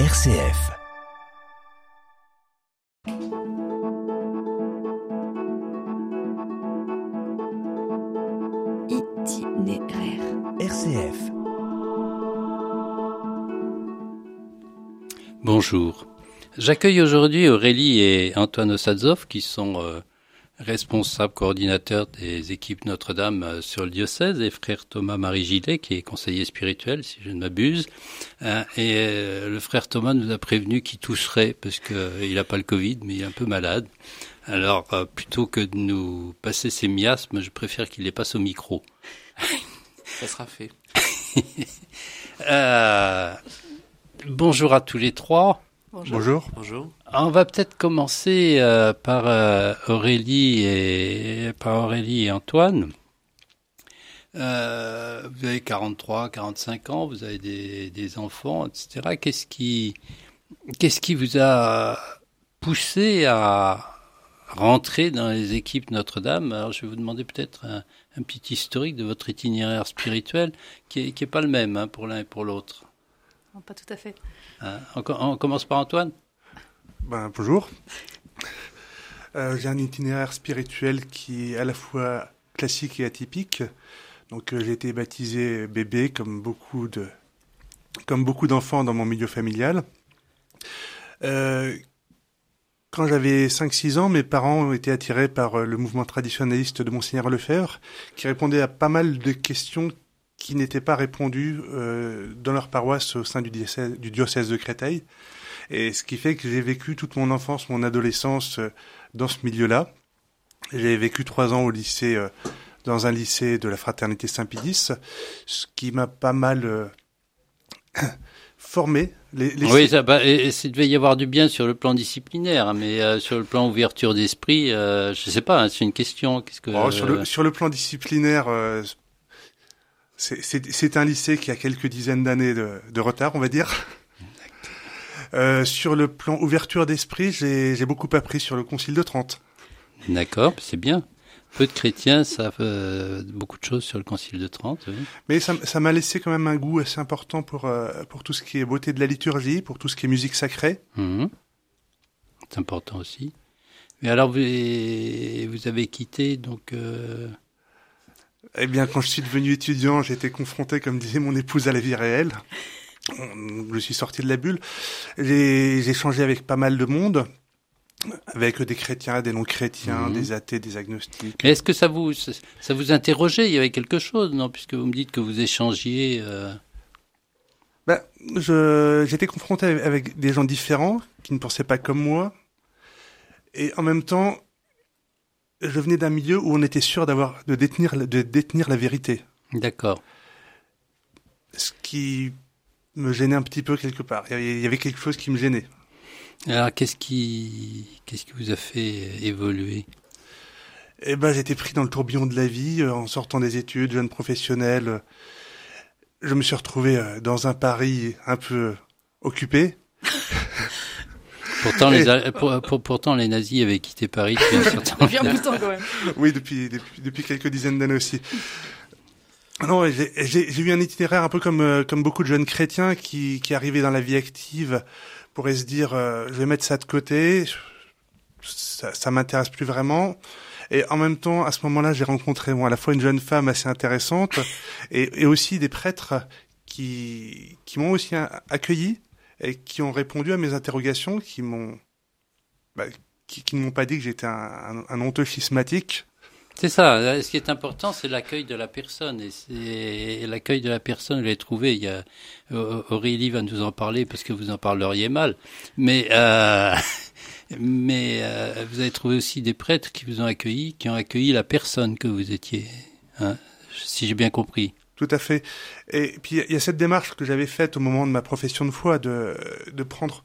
RCF. Itinéraire. RCF. Bonjour. J'accueille aujourd'hui Aurélie et Antoine Osadzov qui sont euh, responsables coordinateurs des équipes Notre-Dame euh, sur le diocèse et frère Thomas Marie Gillet qui est conseiller spirituel si je ne m'abuse. Euh, et euh, le frère Thomas nous a prévenu qu'il tousserait parce qu'il n'a pas le Covid mais il est un peu malade. Alors plutôt que de nous passer ses miasmes, je préfère qu'il les passe au micro. Ça sera fait. Euh, bonjour à tous les trois. Bonjour. Bonjour. On va peut-être commencer euh, par euh, Aurélie et par Aurélie et Antoine. Euh, vous avez 43, 45 ans, vous avez des, des enfants, etc. Qu'est-ce qui, qu'est-ce qui vous a poussé à rentrer dans les équipes Notre-Dame? Alors, je vais vous demander peut-être un, un petit historique de votre itinéraire spirituel, qui est, qui est pas le même hein, pour l'un et pour l'autre. Pas tout à fait. Hein. On commence par Antoine? Ben, bonjour. Euh, j'ai un itinéraire spirituel qui est à la fois classique et atypique. Donc euh, j'ai été baptisé bébé comme beaucoup de comme beaucoup d'enfants dans mon milieu familial. Euh, quand j'avais 5-6 ans, mes parents été attirés par euh, le mouvement traditionnaliste de Monseigneur Lefebvre, qui répondait à pas mal de questions qui n'étaient pas répondues dans leur paroisse au sein du diocèse de Créteil. Et ce qui fait que j'ai vécu toute mon enfance, mon adolescence euh, dans ce milieu-là. J'ai vécu trois ans au lycée, euh, dans un lycée de la fraternité Saint-Pédis, ce qui m'a pas mal euh, formé. Les, les- Oui, ça, bah, et, et il devait y avoir du bien sur le plan disciplinaire, mais euh, sur le plan ouverture d'esprit, euh, je sais pas, hein, c'est une question. Qu'est-ce que Oh, sur, le, sur le plan disciplinaire, euh, c'est un lycée qui a quelques dizaines d'années de, de retard, on va dire. Euh, sur le plan ouverture d'esprit, j'ai beaucoup appris sur le Concile de Trente. D'accord, c'est bien. Peu de chrétiens savent euh, beaucoup de choses sur le Concile de Trente. oui. Mais ça ça m'a laissé quand même un goût assez important pour, euh, pour tout ce qui est beauté de la liturgie, pour tout ce qui est musique sacrée. Mhm. C'est important aussi. Mais alors, vous, vous avez quitté donc. euh, Eh bien, quand je suis devenu étudiant, j'ai été confronté, comme disait mon épouse, à la vie réelle. Je suis sorti de la bulle. J'ai échangé avec pas mal de monde, avec des chrétiens, des non-chrétiens, Mhm. des athées, des agnostiques. mais Est-ce que ça vous ça vous interrogeait Il y avait quelque chose, non Puisque vous me dites que vous échangiez. euh, Ben, j'étais confronté avec des gens différents qui ne pensaient pas comme moi. Et en même temps, je venais d'un milieu où on était sûr d'avoir, de détenir, de détenir la vérité. D'accord. Ce qui me gênait un petit peu quelque part. Il y avait- quelque chose qui me gênait. Alors, qu'est-ce qui qu'est-ce qui vous a fait évoluer? Eh ben, j'étais pris dans le tourbillon de la vie, euh, en sortant des études, jeune professionnel. euh, Je me suis retrouvé euh, dans un Paris un peu occupé. Pourtant, les, Et- Al- pour- pour- pourtant, les nazis avaient quitté Paris depuis un certain Bien temps. bout de temps quand même. Oui, depuis, depuis, depuis quelques dizaines d'années aussi. Non, j'ai- eu un itinéraire un peu comme, euh, comme beaucoup de jeunes chrétiens qui, qui arrivaient dans la vie active pourraient se dire, euh, je vais mettre ça de côté, ça, ça m'intéresse plus vraiment. Et en même temps, à ce moment-là, j'ai rencontré bon, à la fois une jeune femme assez intéressante et, et aussi des prêtres qui, qui m'ont aussi accueilli et qui ont répondu à mes interrogations, qui m'ont, bah, qui, qui ne m'ont pas dit que j'étais un, un honteux schismatique. C'est ça. Ce qui est important, c'est l'accueil de la personne. Et et l'accueil de la personne, vous l'avez trouvé. Il y a, Aurélie va nous en parler parce que vous en parleriez mal. Mais, euh, mais euh, vous avez trouvé aussi des prêtres qui vous ont accueilli, qui ont accueilli la personne que vous étiez. Hein, si j'ai bien compris. Tout à fait. Et puis il y a cette démarche que j'avais faite au moment de ma profession de foi, de, de prendre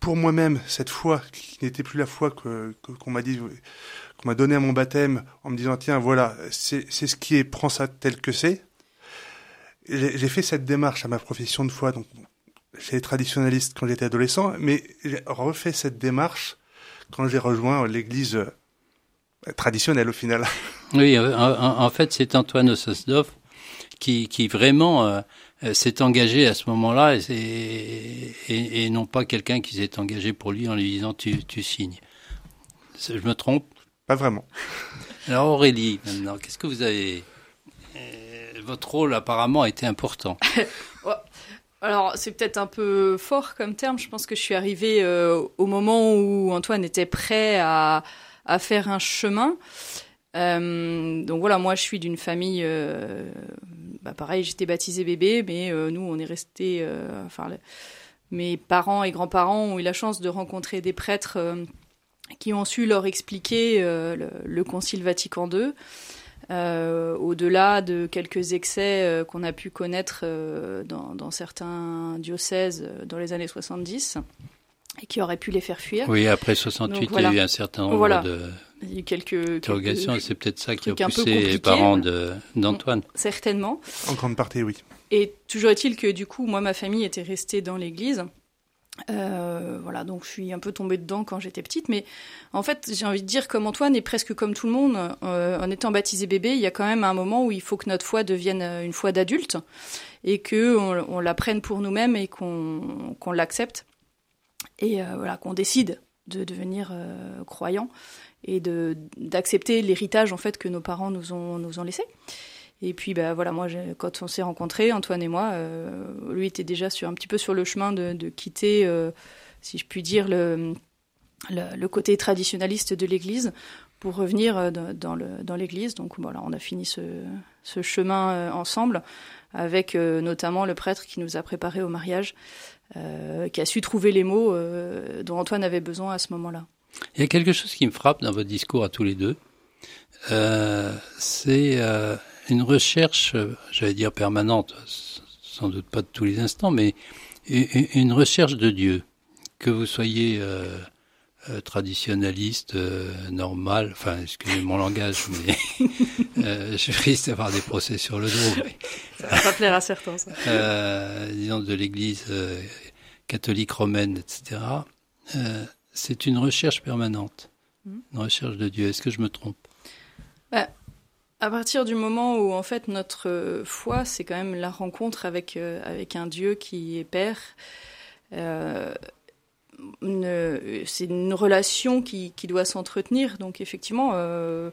pour moi-même cette foi qui n'était plus la foi que que- qu'on m'a dit, m'a donné à mon baptême, en me disant tiens voilà c'est ce qui est, prends ça tel que c'est. J'ai fait cette démarche à ma profession de foi, donc j'étais traditionnaliste quand j'étais adolescent, mais j'ai refait cette démarche quand j'ai rejoint l'Église euh, traditionnelle au final. Oui, en, fait, c'est Antoine Ososdov qui, qui vraiment euh, euh, s'est engagé à ce moment-là et, et, et, non pas quelqu'un qui s'est engagé pour lui en lui disant tu, tu signes. Je me trompe? Pas vraiment. Alors Aurélie, maintenant, qu'est-ce que vous avez euh, Votre rôle apparemment a été important. Alors c'est peut-être un peu fort comme terme. Je pense que je suis arrivée euh, au moment où Antoine était prêt à, à faire un chemin. Euh, donc voilà, moi je suis d'une famille, euh, bah pareil, j'étais baptisée bébé, mais euh, nous on est resté, euh, enfin le, mes parents et grands-parents ont eu la chance de rencontrer des prêtres euh, qui ont su leur expliquer le, le, Concile Vatican II. au-delà de quelques excès qu'on a pu connaître dans, dans, certains diocèses dans les années 70 et qui auraient pu les faire fuir. Oui, après 68, Donc, voilà. il y a eu un certain nombre voilà. de il y a eu quelques interrogations. C'est peut-être ça qui a poussé les parents d'Antoine. Certainement. En grande partie, oui. Et toujours est-il que du coup, moi, ma famille était restée dans l'église. Euh, voilà, donc je suis un peu tombée dedans quand j'étais petite, mais en fait, j'ai envie de dire comme Antoine et presque comme tout le monde, euh, en étant baptisé bébé, il y a quand même un moment où il faut que notre foi devienne une foi d'adulte et que on, la prenne pour nous-mêmes et qu'on qu l'accepte et euh, voilà qu'on décide de devenir euh, croyant et de d'accepter l'héritage en fait que nos parents nous ont nous ont laissé. Et puis bah voilà, moi quand on s'est rencontrés, Antoine et moi, euh, lui était déjà sur un petit peu sur le chemin de, de quitter, euh, si je puis dire, le, le, côté traditionnaliste de l'Église pour revenir dans, dans dans l'Église. Donc voilà, on a fini ce, ce chemin euh, ensemble avec euh, notamment le prêtre qui nous a préparé au mariage, euh, qui a su trouver les mots dont Antoine avait besoin à ce moment-là. Il y a quelque chose qui me frappe dans votre discours à tous les deux. Euh, c'est euh, une recherche, j'allais dire permanente, sans doute pas de tous les instants, mais une recherche de Dieu. Que vous soyez euh, traditionnaliste, normal, enfin, excusez mon langage, mais je risque d'avoir des procès sur le dos. Mais, ça va pas plaire à certains, ça. disons de l'Église catholique romaine, etc c'est une recherche permanente, mmh. une recherche de Dieu. Est-ce que je me trompe? À partir du moment où en fait notre foi, c'est quand même la rencontre avec euh, avec un Dieu qui est Père. Euh, c'est une relation qui, qui doit s'entretenir. Donc effectivement, euh,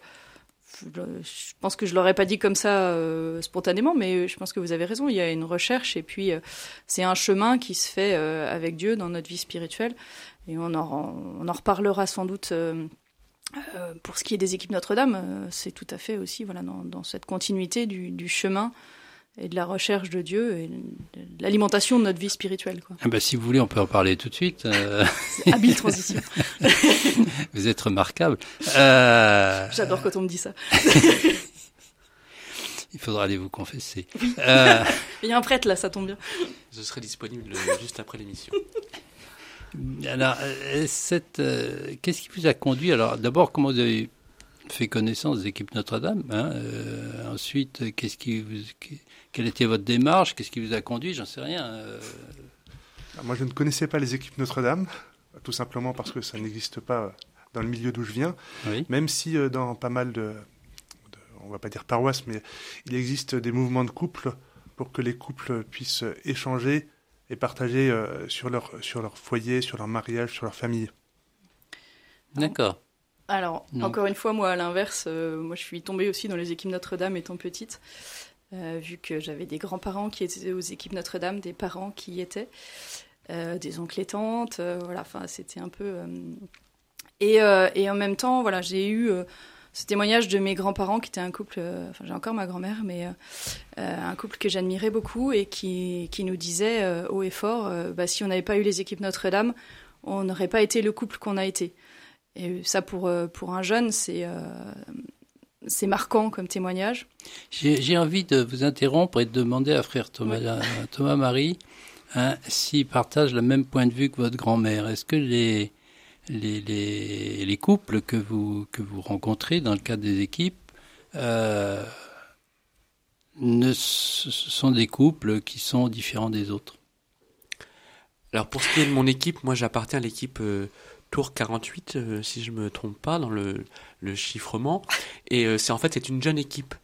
je pense que je l'aurais pas dit comme ça euh, spontanément, mais je pense que vous avez raison. Il y a une recherche et puis euh, c'est un chemin qui se fait euh, avec Dieu dans notre vie spirituelle. Et on en, on en reparlera sans doute euh, pour ce qui est des équipes Notre-Dame. c'est tout à fait aussi voilà dans, dans cette continuité du, du, chemin et de la recherche de Dieu et de l'alimentation de notre vie spirituelle. Quoi. Ah bah, si vous voulez, on peut en parler tout de suite. Habile transition. vous êtes remarquable. Euh... J'adore quand on me dit ça. Il faudra aller vous confesser. Oui. Euh... Il y a un prêtre là, ça tombe bien. Je serai disponible juste après l'émission. Alors, cette, euh, qu'est-ce qui vous a conduit? Alors, d'abord, comment vous avez fait connaissance des équipes Notre-Dame hein euh, Ensuite, qu'est-ce qui vous, quelle était votre démarche? Qu'est-ce qui vous a conduit? J'en sais rien. Euh... Moi, je ne connaissais pas les équipes Notre-Dame, tout simplement parce que ça n'existe pas dans le milieu d'où je viens. Oui. Même si euh, dans pas mal de, de, on va pas dire paroisses, mais il existe des mouvements de couple pour que les couples puissent échanger et partager euh, sur leur sur leur foyer, sur leur mariage, sur leur famille. D'accord. Alors, non. encore une fois, moi, à l'inverse, euh, moi, je suis tombée aussi dans les équipes Notre-Dame étant petite, euh, vu que j'avais des grands-parents qui étaient aux équipes Notre-Dame, des parents qui y étaient, euh, des oncles et tantes, voilà, enfin, c'était un peu... Et, et, en même temps, voilà, j'ai eu ce témoignage de mes grands-parents qui étaient un couple, enfin, j'ai encore ma grand-mère, mais un couple que j'admirais beaucoup et qui, qui nous disait haut et fort, bah, si on n'avait pas eu les équipes Notre-Dame, on n'aurait pas été le couple qu'on a été. Et ça, pour, pour un jeune, c'est euh, c'est marquant comme témoignage. J'ai envie de vous interrompre et de demander à frère Thomas, oui. à Thomas Marie hein, s'il partage le même point de vue que votre grand-mère. Est-ce que les, les, les, les, couples que vous, que vous rencontrez dans le cadre des équipes euh, ne sont des couples qui sont différents des autres Alors pour ce qui est de mon équipe, moi j'appartiens à l'équipe... Euh Tour 48, euh, si je me trompe pas, dans le, le chiffrement. Et c'est en fait c'est une jeune équipe.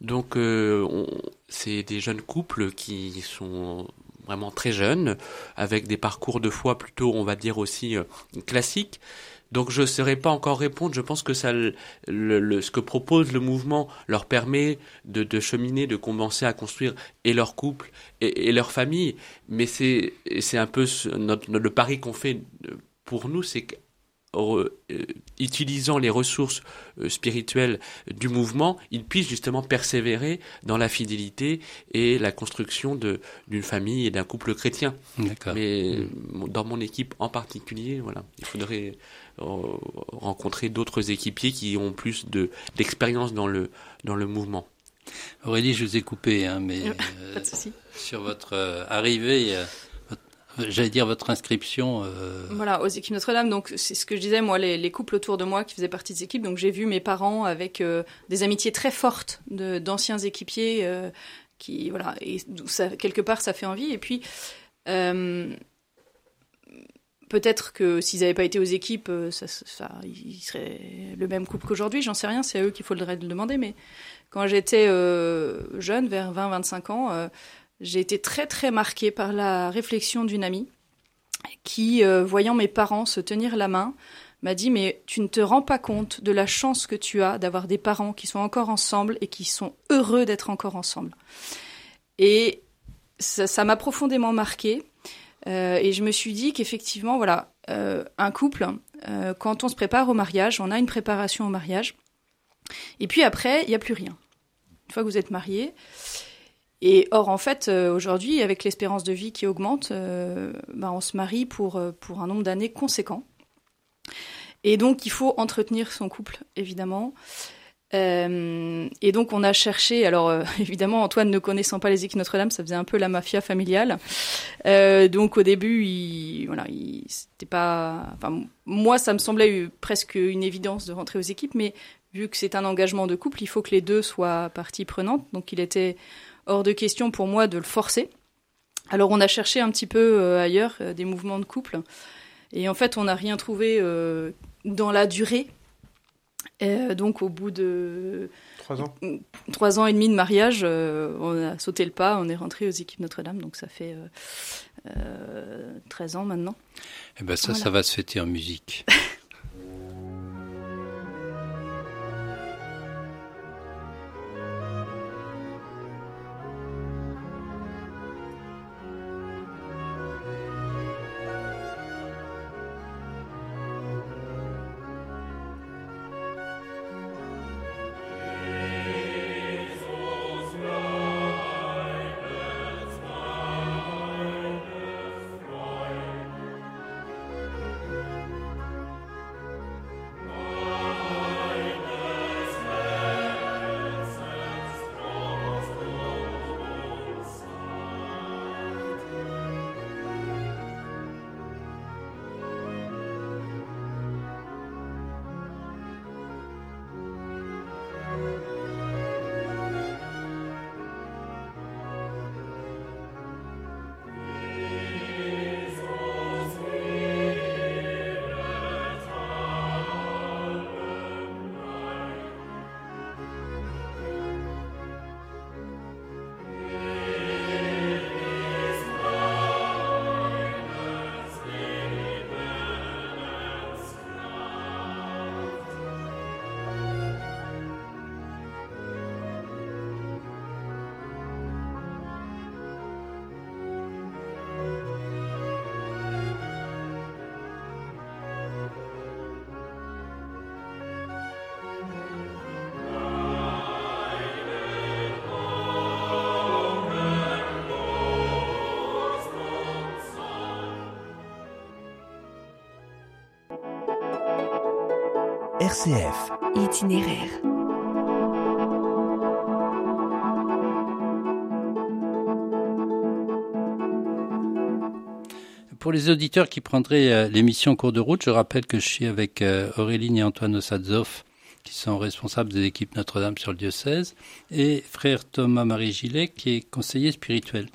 Donc, on- c'est des jeunes couples qui sont vraiment très jeunes, avec des parcours de foi plutôt, on va dire aussi euh, classiques. Donc, je ne saurais pas encore répondre. Je pense que ça, le, ce que propose le mouvement leur permet de, cheminer, de commencer à construire et leur couple et, leur famille. Mais c'est un peu notre, le pari qu'on fait euh, pour nous, c'est utilisant les ressources euh, spirituelles du mouvement, ils puissent justement persévérer dans la fidélité et la construction de d'une famille et d'un couple chrétien. Mais euh, dans mon équipe en particulier, voilà, il faudrait euh, rencontrer d'autres équipiers qui ont plus de d'expérience dans le dans le mouvement. Aurélie, je vous ai coupé, hein, mais euh, de sur votre euh, arrivée, euh, j'allais dire votre inscription. euh, Voilà, aux équipes Notre-Dame. Donc, c'est ce que je disais, moi, les, les couples autour de moi qui faisaient partie des équipes. Donc, j'ai vu mes parents avec euh, des amitiés très fortes d'anciens équipiers euh, qui, voilà, et quelque part, ça fait envie. Et puis, peut-être que s'ils n'avaient pas été aux équipes, ça, ça, ils seraient le même couple qu'aujourd'hui. J'en sais rien, c'est à eux qu'il faudrait le demander. Mais quand j'étais jeune, vers 20-25 ans, j'ai été très, très marquée par la réflexion d'une amie qui, euh, voyant mes parents se tenir la main, m'a dit mais tu ne te rends pas compte de la chance que tu as d'avoir des parents qui sont encore ensemble et qui sont heureux d'être encore ensemble. Et ça m'a profondément marqué euh, et je me suis dit qu'effectivement voilà euh, un couple quand on se prépare au mariage on a une préparation au mariage et puis après il n'y a plus rien une fois que vous êtes marié or, en fait, euh, aujourd'hui, avec l'espérance de vie qui augmente, euh, bah, on se marie pour, euh, pour un nombre d'années conséquent. Et donc, il faut entretenir son couple, évidemment. Et donc, on a cherché. Alors, évidemment, Antoine ne connaissant pas les équipes Notre-Dame, ça faisait un peu la mafia familiale. Donc, au début, il, voilà, il, c'était pas. Moi, ça me semblait presque une évidence de rentrer aux équipes, mais vu que c'est un engagement de couple, il faut que les deux soient partie prenante. Donc, il était hors de question pour moi de le forcer. Alors on a cherché un petit peu euh, ailleurs euh, des mouvements de couple et en fait on n'a rien trouvé euh, dans la durée. Euh, donc au bout de Trois ans. trois ans et demi de mariage, euh, on a sauté le pas, on est rentré aux équipes Notre-Dame, donc ça fait euh, euh, 13 ans maintenant. eh ben ça, Voilà. ça va se fêter en musique. Itinéraire. Pour les auditeurs qui prendraient euh, l'émission en cours de route, je rappelle que je suis avec euh, Auréline et Antoine Osadzov, qui sont responsables des équipes Notre-Dame sur le diocèse, et frère Thomas-Marie Gillet, qui est conseiller spirituel.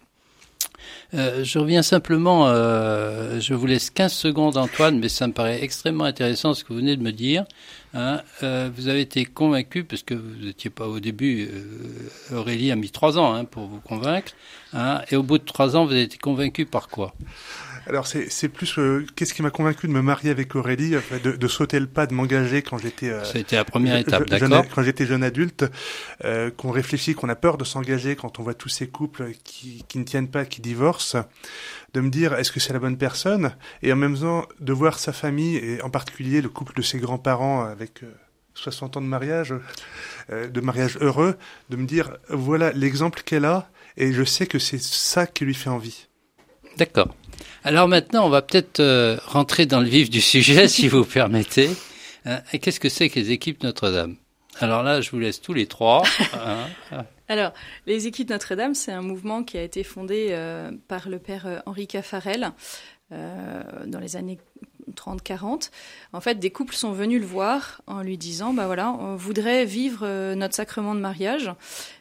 Euh, je reviens simplement, je vous laisse 15 secondes Antoine, mais ça me paraît extrêmement intéressant ce que vous venez de me dire. Hein. Euh, vous avez été convaincu, parce que vous n'étiez pas au début, euh, Aurélie a mis trois ans hein, pour vous convaincre, hein, et au bout de trois ans, vous avez été convaincu par quoi? Alors c'est plus euh, qu'est-ce qui m'a convaincu de me marier avec Aurélie, de, de sauter le pas, de m'engager quand j'étais. Euh, C'était la première étape, d'accord. Quand j'étais jeune adulte, euh, qu'on réfléchit, qu'on a peur de s'engager quand on voit tous ces couples qui, qui ne tiennent pas, qui divorcent, de me dire est-ce que c'est la bonne personne, et en même temps de voir sa famille et en particulier le couple de ses grands-parents avec. 60 ans de mariage, de mariage heureux, de me dire voilà l'exemple qu'elle a et je sais que c'est ça qui lui fait envie. D'accord. Alors maintenant, on va peut-être euh, rentrer dans le vif du sujet, si vous permettez. Hein, qu'est-ce que c'est que les équipes Notre-Dame? Alors là, je vous laisse tous les trois. Hein. Alors, les équipes Notre-Dame, c'est un mouvement qui a été fondé euh, par le père euh, Henri Caffarel dans les années 30-40. En fait, des couples sont venus le voir en lui disant, bah voilà, on voudrait vivre notre sacrement de mariage,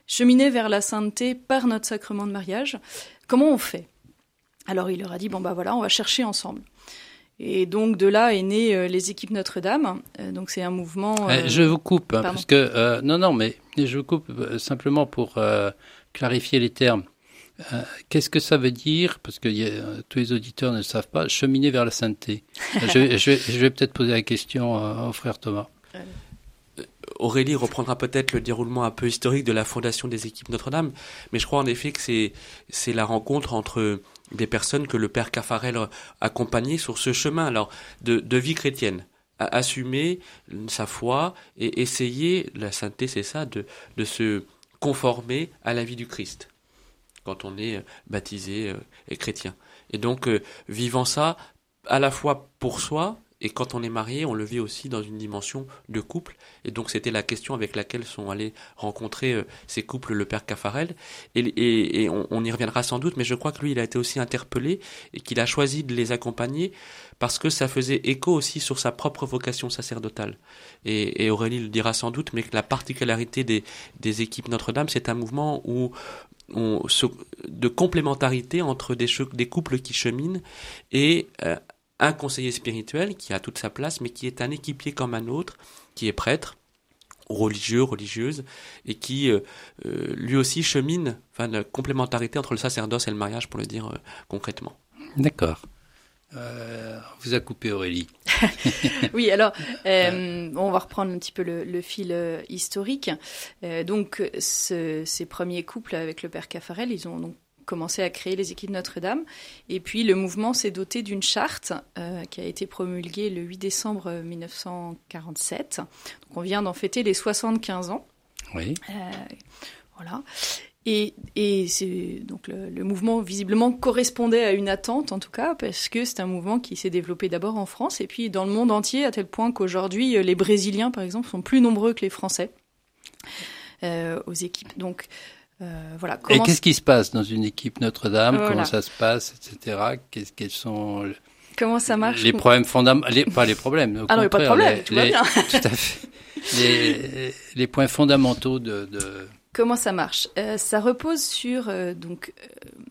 cheminer vers la sainteté par notre sacrement de mariage. Comment on fait? Alors il leur a dit bon bah voilà, on va chercher ensemble. Et donc de là est né euh, les équipes Notre-Dame. Euh, donc c'est un mouvement. Eh, je vous coupe hein, parce que euh, non non mais je vous coupe simplement pour clarifier les termes. Qu'est-ce que ça veut dire? Parce que tous les auditeurs ne le savent pas. Cheminer vers la sainteté. je, je, vais, peut-être poser la question au frère Thomas. Aurélie reprendra peut-être le déroulement un peu historique de la fondation des équipes Notre-Dame, mais je crois en effet que c'est c'est la rencontre entre des personnes que le père Caffarel accompagnait sur ce chemin alors de, vie chrétienne. À assumer sa foi et essayer la sainteté c'est ça de, de se conformer à la vie du Christ quand on est baptisé euh, et chrétien. Et donc euh, vivant ça à la fois pour soi et quand on est marié, on le vit aussi dans une dimension de couple. Et donc c'était la question avec laquelle sont allés rencontrer euh, ces couples le père Caffarel. Et, on, y reviendra sans doute, mais je crois que lui, il a été aussi interpellé et qu'il a choisi de les accompagner parce que ça faisait écho aussi sur sa propre vocation sacerdotale. Et, Aurélie le dira sans doute, mais que la particularité des, des équipes Notre-Dame, c'est un mouvement où on, de complémentarité entre des, des couples qui cheminent et euh, un conseiller spirituel qui a toute sa place, mais qui est un équipier comme un autre, qui est prêtre, religieux, religieuse, et qui euh, euh, lui aussi chemine, enfin, la complémentarité entre le sacerdoce et le mariage, pour le dire euh, concrètement. D'accord. on vous a coupé Aurélie. oui, alors on va reprendre un petit peu le, fil historique. donc, ces premiers couples avec le père Caffarel, ils ont donc commencé à créer les équipes Notre-Dame. Et puis le mouvement s'est doté d'une charte euh, qui a été promulguée le 8 décembre 1947. Donc on vient d'en fêter les 75 ans. Oui. Euh, voilà. Et, et donc le, mouvement visiblement correspondait à une attente en tout cas parce que c'est un mouvement qui s'est développé d'abord en France et puis dans le monde entier à tel point qu'aujourd'hui les Brésiliens par exemple sont plus nombreux que les Français euh, aux équipes. Donc euh, voilà. Et qu'est-ce qui se passe dans une équipe Notre-Dame? Comment ça se passe, etc. Qu'est-ce quels sont Comment ça marche? Les problèmes fondamentaux, pas les problèmes. ah non, pas de problème, tout va bien. tout à fait. Les, les, points fondamentaux de. de... Comment ça marche? Euh, Ça repose sur euh, donc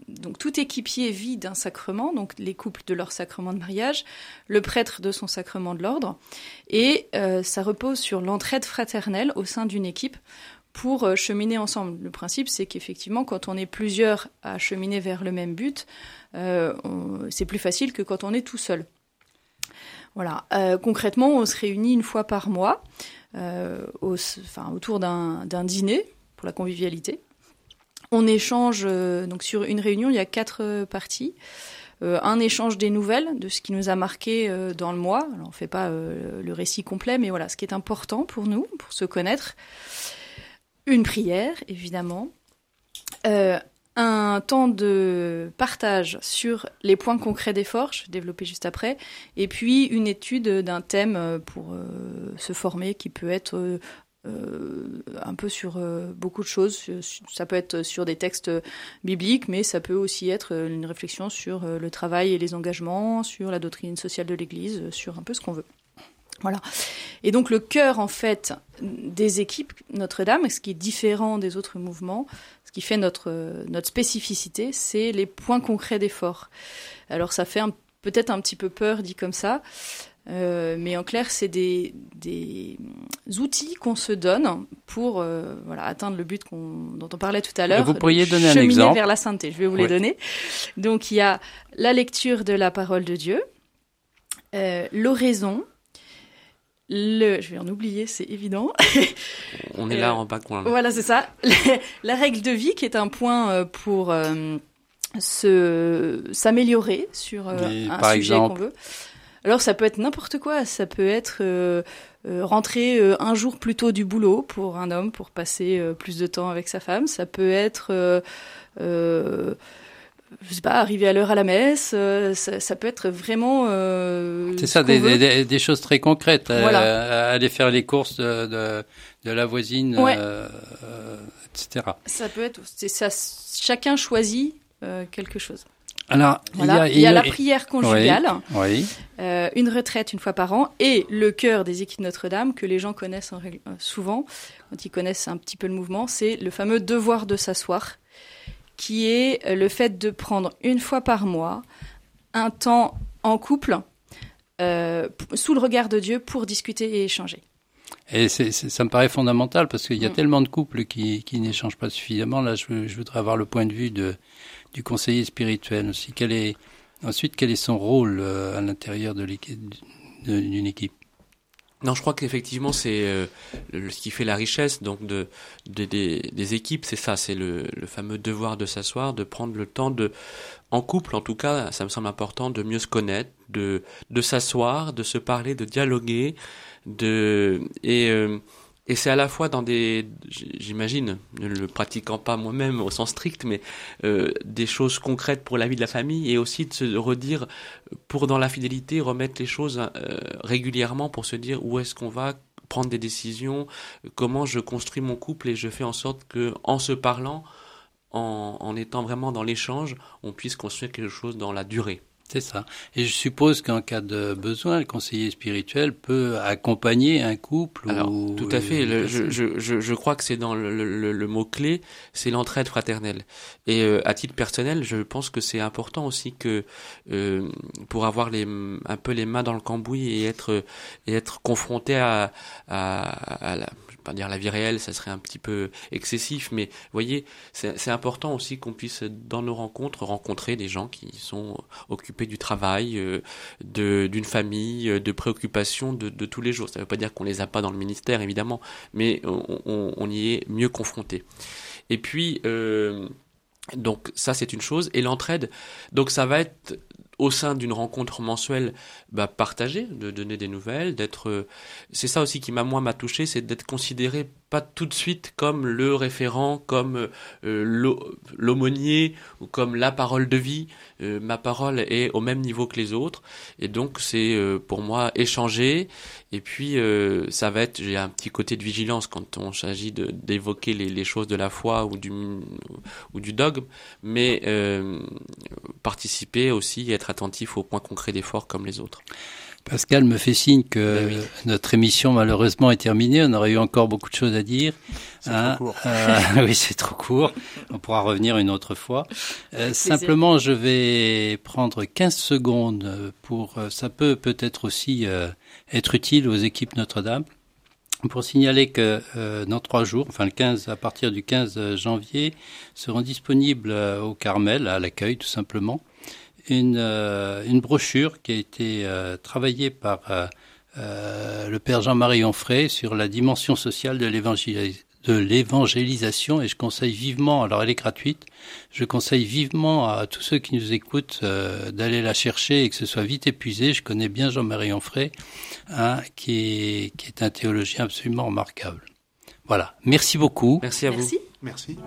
donc tout équipier vit d'un sacrement, donc les couples de leur sacrement de mariage, le prêtre de son sacrement de l'ordre, et ça repose sur l'entraide fraternelle au sein d'une équipe pour euh, cheminer ensemble. Le principe, c'est qu'effectivement, quand on est plusieurs à cheminer vers le même but, euh, c'est plus facile que quand on est tout seul. Voilà. Euh, concrètement, on se réunit une fois par mois, enfin, autour d'un dîner pour la convivialité. On échange donc sur une réunion, il y a quatre parties. un échange des nouvelles de ce qui nous a marqué dans le mois. Alors, on ne fait pas le récit complet, mais voilà, ce qui est important pour nous, pour se connaître une prière, évidemment, euh, un temps de partage sur les points concrets d'effort, je vais juste après, et puis une étude d'un thème euh, pour euh, se former qui peut être un peu sur beaucoup de choses. Ça peut être sur des textes bibliques, mais ça peut aussi être une réflexion sur le travail et les engagements, sur la doctrine sociale de l'Église, sur un peu ce qu'on veut. Voilà. Et donc le cœur en fait des équipes Notre-Dame, ce qui est différent des autres mouvements, ce qui fait notre notre spécificité, c'est les points concrets d'effort. Alors ça fait peut-être un petit peu peur dit comme ça, euh, mais en clair, c'est des, des, outils qu'on se donne pour euh, voilà, atteindre le but dont on parlait tout à l'heure. Vous pourriez donner un exemple vers la sainteté. Je vais vous les donner. Donc, il y a la lecture de la parole de Dieu, euh, l'oraison, le, je vais en oublier, c'est évident. On est là en bas coin. Voilà, c'est ça. La règle de vie qui est un point pour se s'améliorer sur un sujet qu'on veut. Alors ça peut être n'importe quoi, ça peut être euh, euh, rentrer euh, un jour plus tôt du boulot pour un homme pour passer plus de temps avec sa femme, ça peut être je sais pas, arriver à l'heure à la messe, ça, peut être vraiment. c'est ça, des, choses très concrètes. aller faire les courses de, de, la voisine, etc. Ça peut être. Ça, chacun choisit quelque chose. Alors, il, y a, la prière conjugale, euh, une retraite une fois par an, et le cœur des équipes Notre-Dame que les gens connaissent en, euh, souvent quand ils connaissent un petit peu le mouvement, c'est le fameux devoir de s'asseoir, qui est euh, le fait de prendre une fois par mois un temps en couple sous le regard de Dieu pour discuter et échanger. Et ça me paraît fondamental parce qu'il y a mm. tellement de couples qui, n'échangent pas suffisamment. Là, je, je, voudrais avoir le point de vue de, du conseiller spirituel aussi. Quel est, ensuite, quel est son rôle euh, à l'intérieur d'une équipe? Non, je crois qu'effectivement c'est euh, ce qui fait la richesse donc de, des, équipes, c'est ça, c'est le, fameux devoir de s'asseoir, de prendre le temps de, en couple en tout cas, ça me semble important de mieux se connaître, de de s'asseoir, de se parler, de dialoguer, de et euh, et c'est à la fois dans des, j'imagine, ne le pratiquant pas moi-même au sens strict, mais euh, des choses concrètes pour la vie de la famille et aussi de se redire, pour dans la fidélité, remettre les choses euh, régulièrement pour se dire où est-ce qu'on va prendre des décisions, comment je construis mon couple et je fais en sorte que, en se parlant, en, en étant vraiment dans l'échange, on puisse construire quelque chose dans la durée. C'est ça. Et je suppose qu'en cas de besoin, le conseiller spirituel peut accompagner un couple. Alors, tout à fait. je, je, je, je, crois que c'est dans le, le, le mot-clé, c'est l'entraide fraternelle. Et euh, à titre personnel, je pense que c'est important aussi que euh, pour avoir les, un peu les mains dans le cambouis et être, et être confronté à, à, à la pas dire la vie réelle, ça serait un petit peu excessif, mais vous voyez, c'est important aussi qu'on puisse, dans nos rencontres, rencontrer des gens qui sont occupés du travail, euh, d'une famille, euh, de préoccupations de, de, tous les jours. Ça ne veut pas dire qu'on les a pas dans le ministère, évidemment, mais on y est mieux confronté. Et puis, euh, donc ça c'est une chose. Et l'entraide, donc ça va être au sein d'une rencontre mensuelle, bah, de donner des nouvelles, d'être. Euh, c'est ça aussi qui m'a moi m'a touché, c'est d'être considéré pas tout de suite comme le référent, comme euh, l'aumônier ou comme la parole de vie. Euh, ma parole est au même niveau que les autres, et donc c'est euh, pour moi échanger. Et puis ça va être, j'ai un petit côté de vigilance quand on s'agit d'évoquer les, choses de la foi ou du ou du dogme, mais participer aussi, être attentif aux points concrets d'effort comme les autres. Pascal me fait signe que ben notre émission malheureusement est terminée. On aurait eu encore beaucoup de choses à dire. C'est trop hein. court. Euh, oui, c'est trop court. On pourra revenir une autre fois. Euh, simplement, je vais prendre 15 secondes pour. Euh, ça peut peut-être aussi être utile aux équipes Notre-Dame pour signaler que dans trois jours, enfin le 15, à partir du 15 janvier, seront disponibles au Carmel à l'accueil tout simplement une, euh, une brochure qui a été euh, travaillée par euh, le père Jean-Marie Onfray sur la dimension sociale de l'évangélisation et je conseille vivement, alors elle est gratuite, je conseille vivement à tous ceux qui nous écoutent d'aller la chercher et que ce soit vite épuisé. Je connais bien Jean-Marie Onfray, hein, qui, est, qui est un théologien absolument remarquable. Voilà, merci beaucoup. Merci à vous. Merci.